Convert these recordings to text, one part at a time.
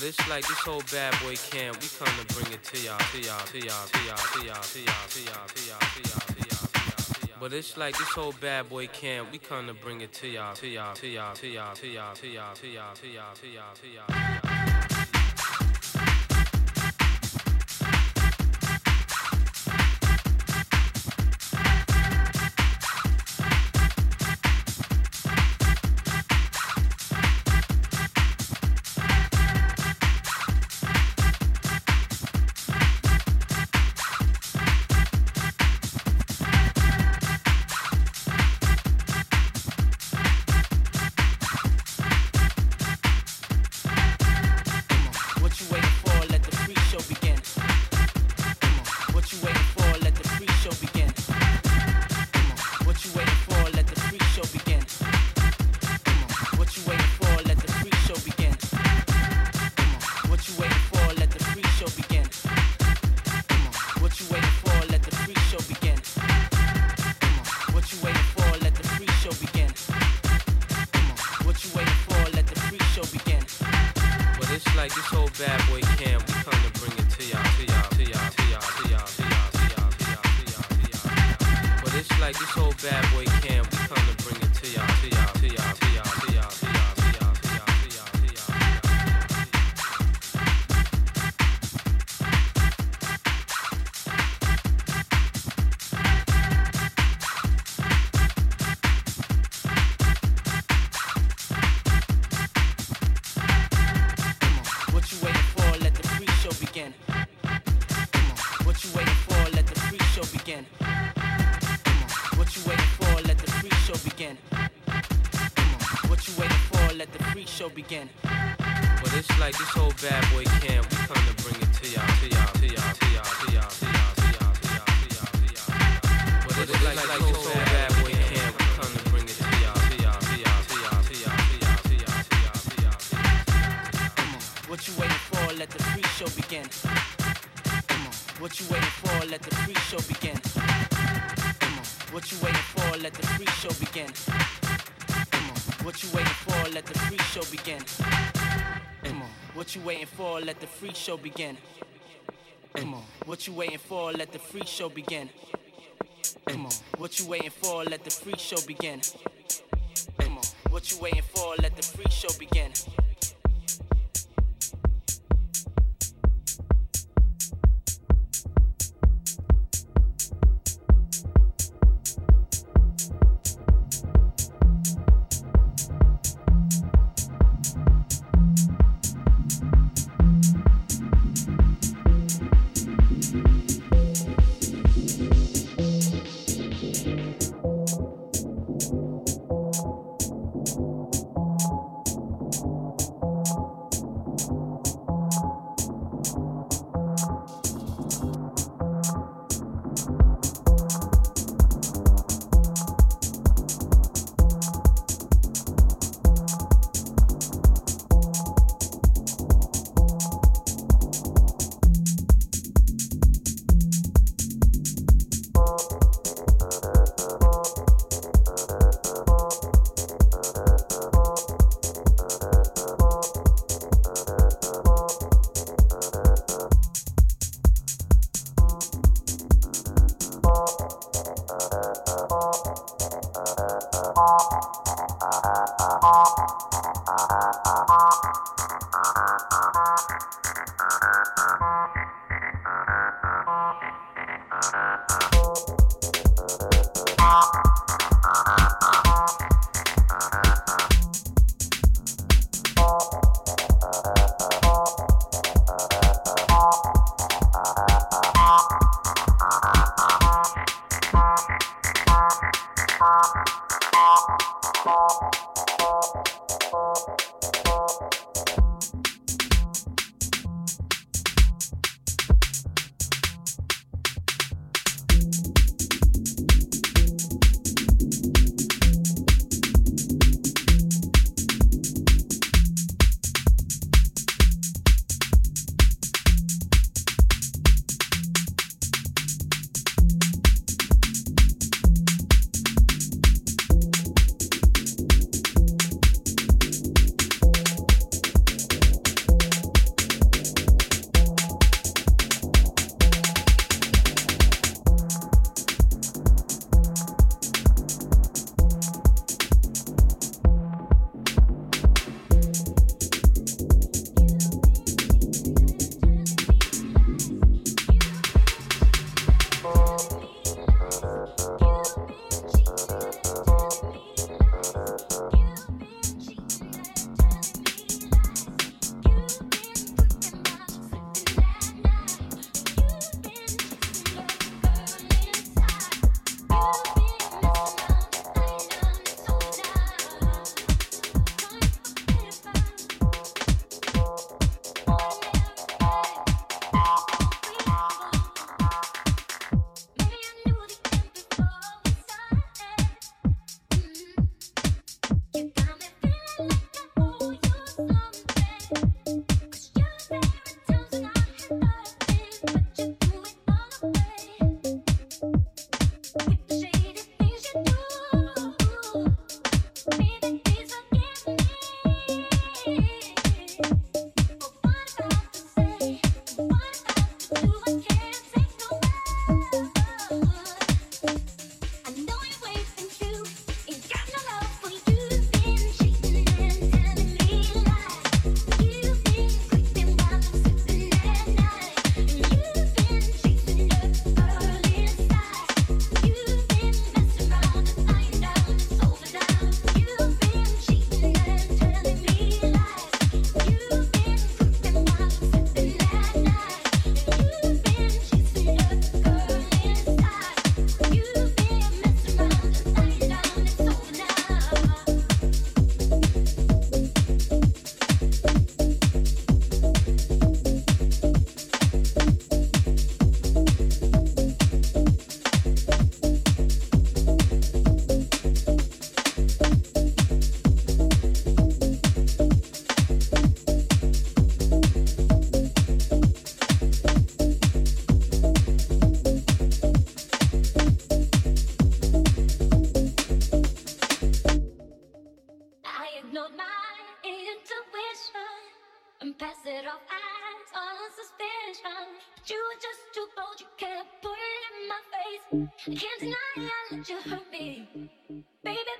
But it's like this whole bad boy camp, we come to bring it to y'all, to y'all, to y'all, to y'all, to y'all, to y'all, to y'all, to y'all, to y'all, to y'all. But it's like this whole bad boy camp, we come to bring it to y'all, to y'all, to y'all, to y'all, to y'all, to y'all, to y'all, to y'all, to y'all, to y'all. Begin. What you waiting for? Let the free show begin. But it's like this whole bad boy camp, we come to bring it to y'all, to y'all, to y'all, to y'all, to y'all, to y'all, to y'all, to y'all, to y'all, to y'all. It's like this whole bad boy camp, we come to bring it to y'all, to y'all, to y'all, to y'all, to y'all, to y'all, to y'all, to y'all, to y'all. Come on. What you waiting for? Let the free show begin. Come on. What you waiting for? Let the free show begin. What you waiting for? Let the free show begin. Come on. What you waiting for? Let the free show begin. Come on. What you waiting for? Let the free show begin. Come on. What you waiting for? Let the free show begin. Come on. What you waiting for? Let the free show begin. Come on. What you waiting for? Let the free show begin.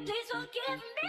Please forgive me.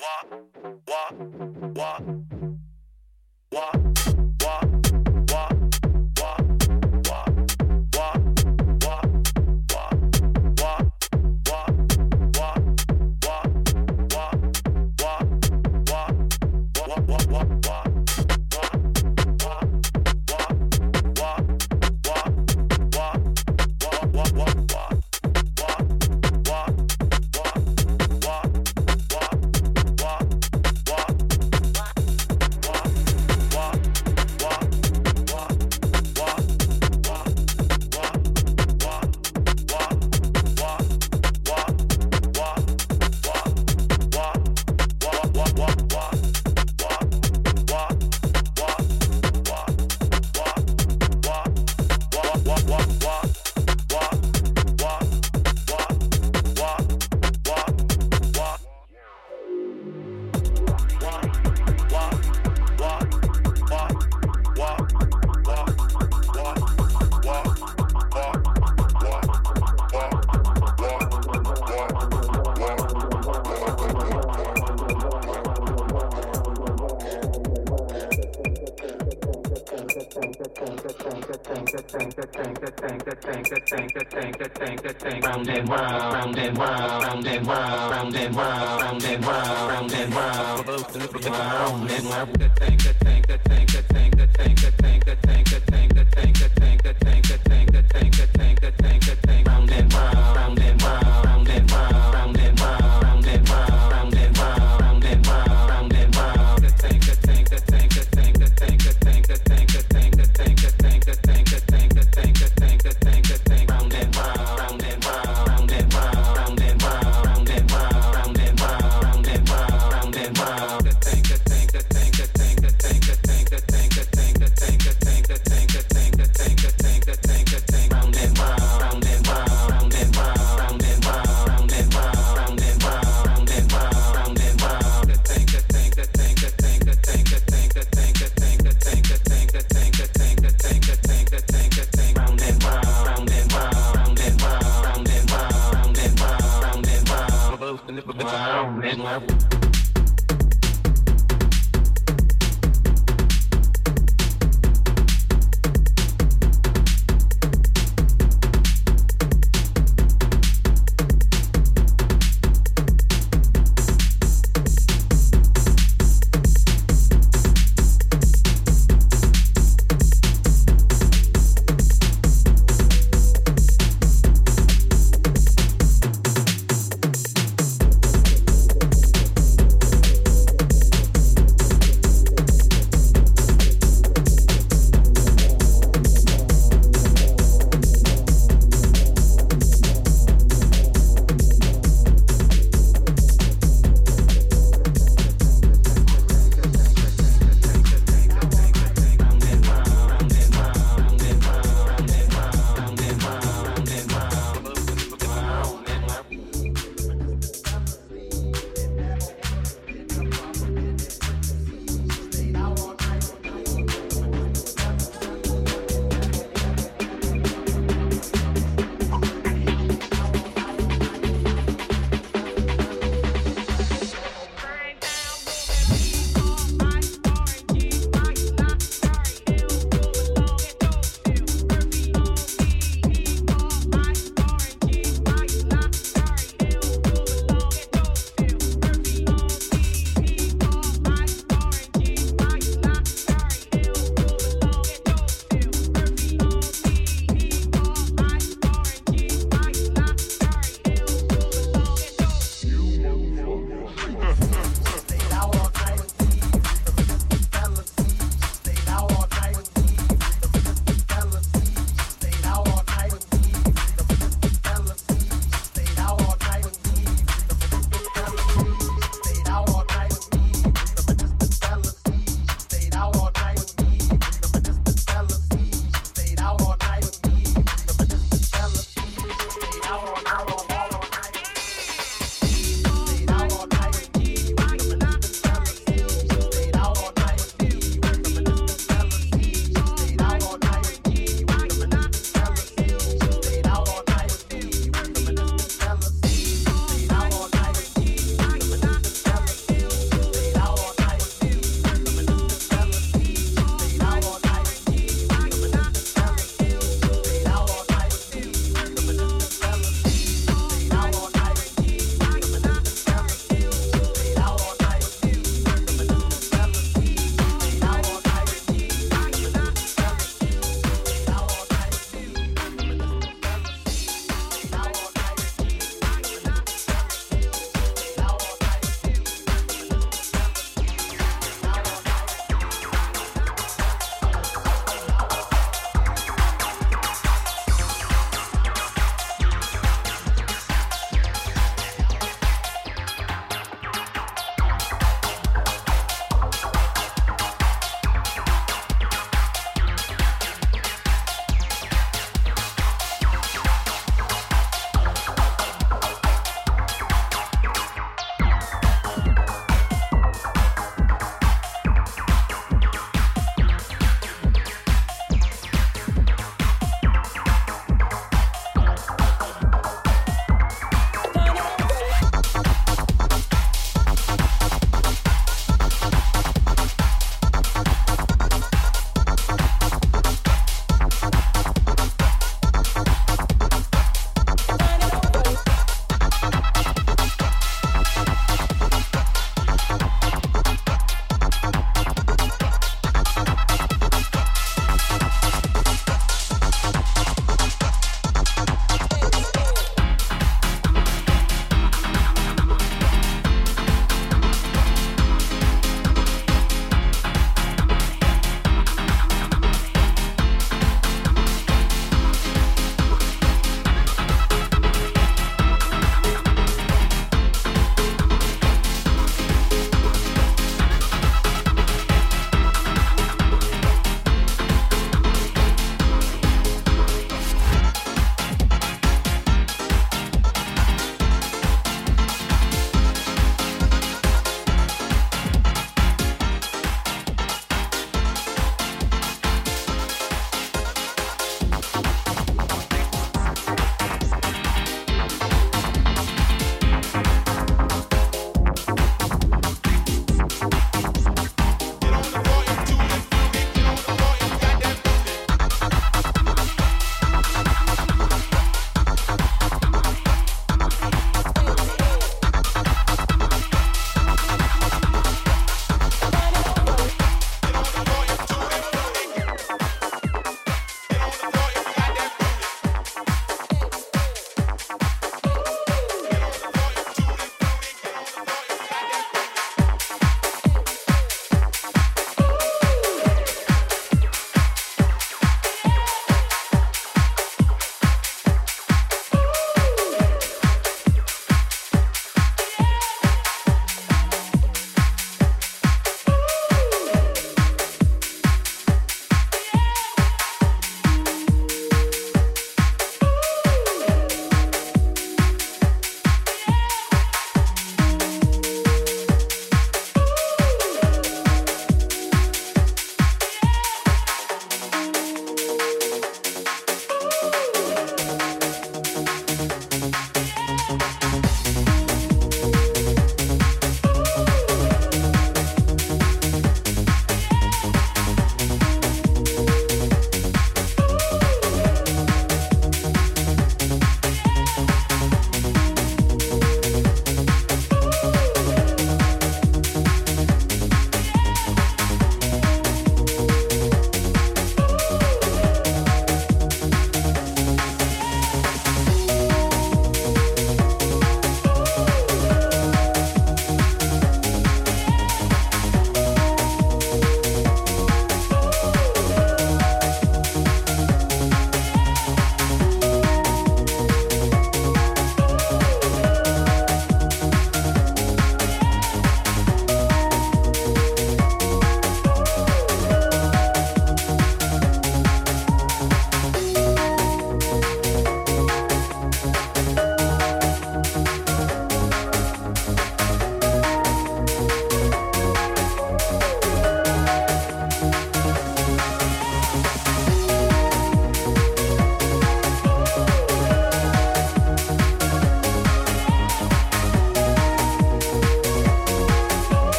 wah, wah.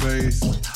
face.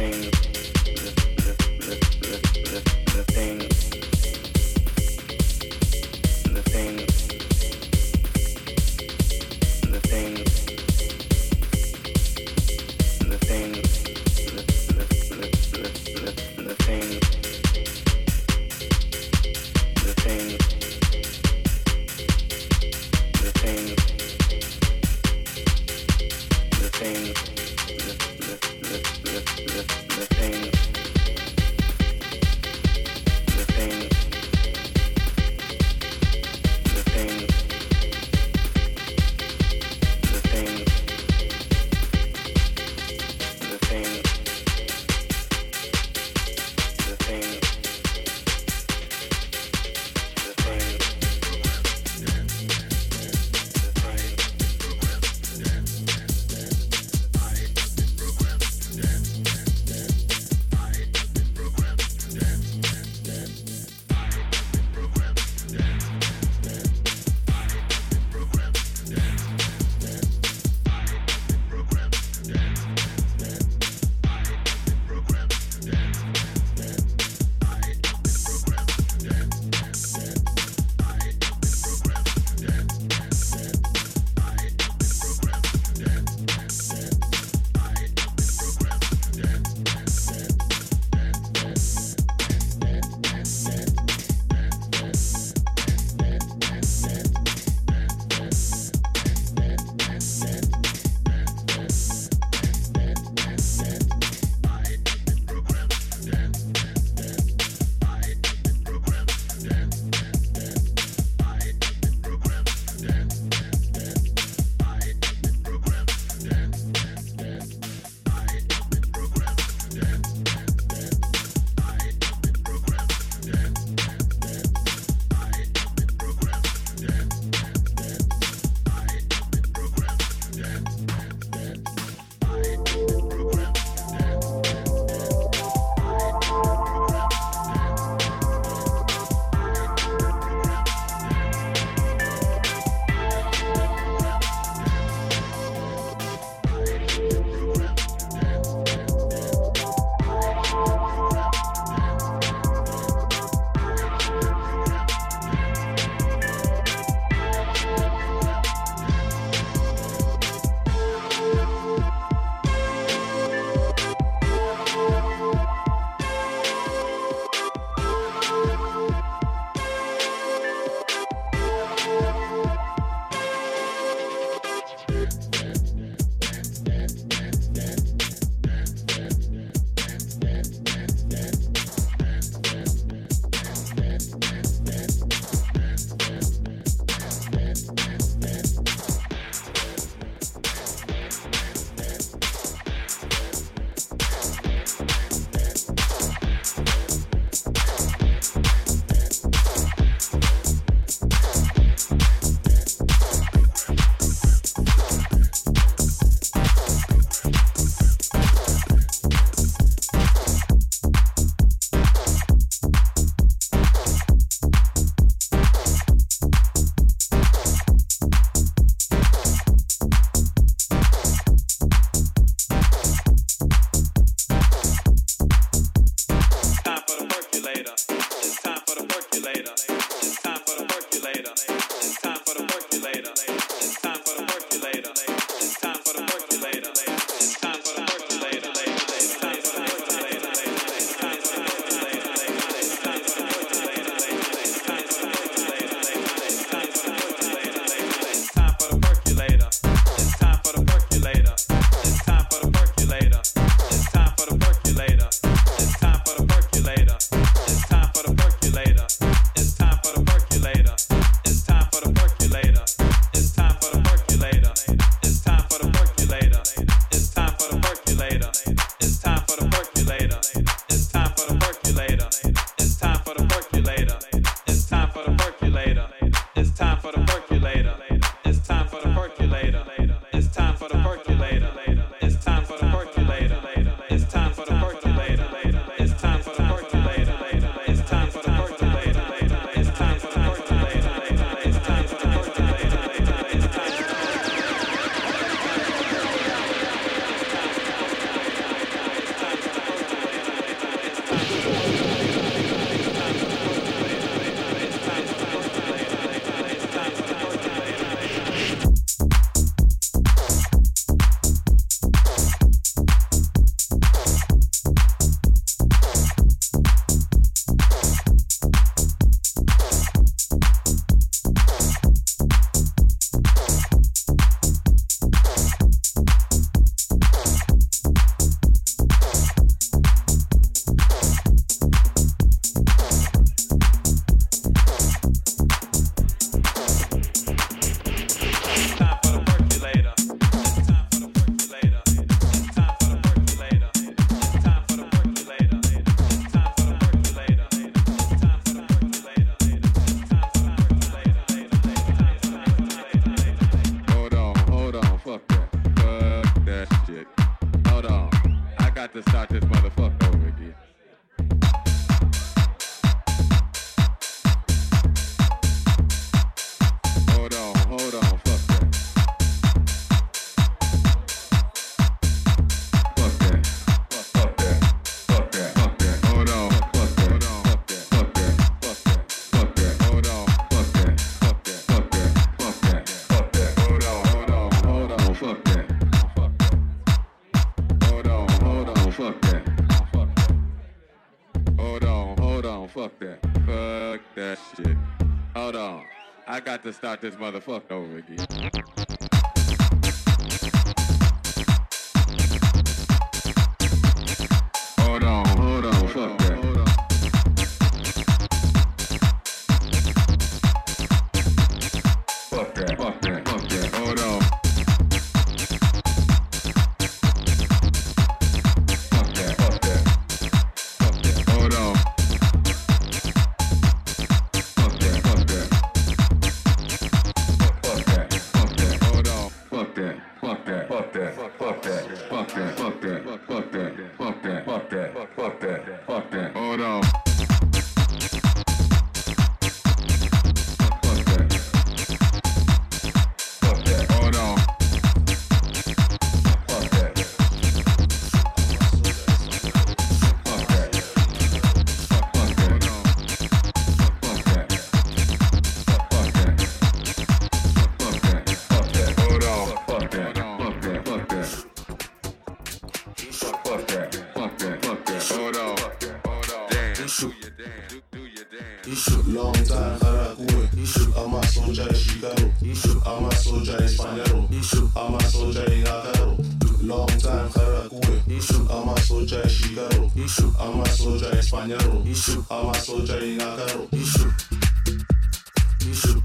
things got to start this motherfucker. Start this motherfucker over again. Ama soja shigaro. Ama soja espanaro. Ishu. soja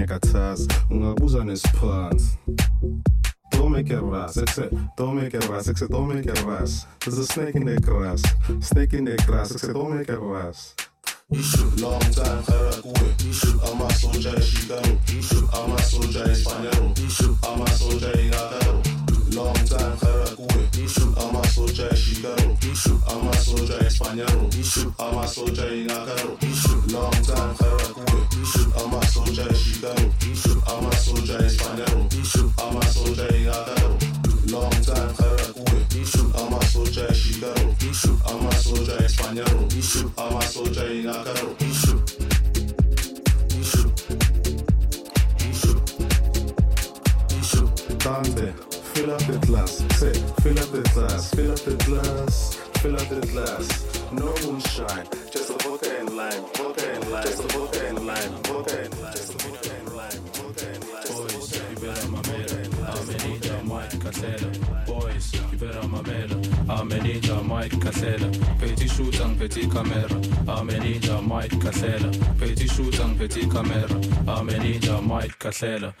ngiyakhathaza. Ungabuza nesiphansi. Don't make it ras, except don't make it ras, except don't make it ras. There's a snake in the grass, snake in the grass, except don't make it ras. Long time Harakue I'm a soldier in Chicago I'm a soldier in Spaniero I'm a soldier in Agaro Long time Harakue I'm a soldier Chicago I'm a soldier in Spaniero I'm a soldier in Agaro Long time Harakue I'm a soldier Chicago I'm a soldier in Spaniero I'm a soldier in Agaro Long time Harakue I'm a soldier in Chicago I'm a soldier in Spaniero I'm a soldier in Agaro Dante, fill up the glass. Say, fill up the glass, fill up the glass, fill up the glass. No moonshine, just a vodka and lime, vodka and lime, just a vodka and lime, vodka and lime, just a vodka and lime, vodka and lime. Boys, you better mamela. Amenija Mike Casella. Boys, you better mamela. Amenija Mike Casella. Petit shoot and petit camera. Amenija Mike Casella. Petit shoot and petit camera. Amenija Mike Casella.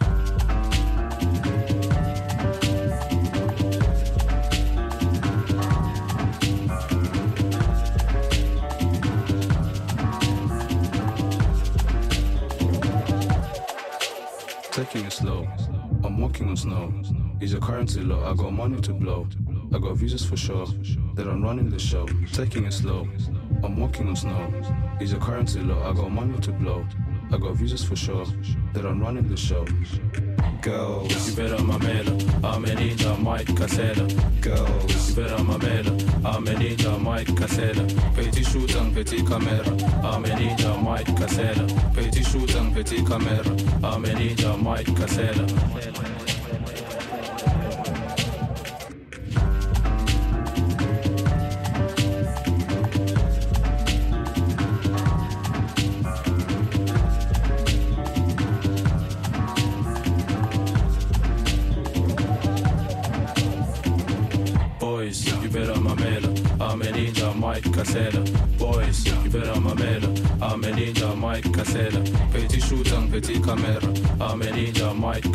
Taking it slow. I'm walking on snow. Is your currency low? I got money to blow. I got visas for sure. That I'm running the show. Taking it slow. I'm walking on snow. Is your currency low? I got money to blow. I got visas for sure. That I'm running the show goes. You better my mela, I'm a ninja, Mike Casella. Goes. You better my mela, I'm a ninja, Mike Casella. Petit shoot and petit camera, I'm a ninja, Mike Casella. Petit shoot and petit camera, I'm a ninja, Mike Casella.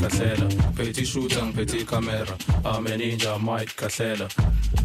Peti Petit shooter, camera. I'm a ninja, Mike Kasela.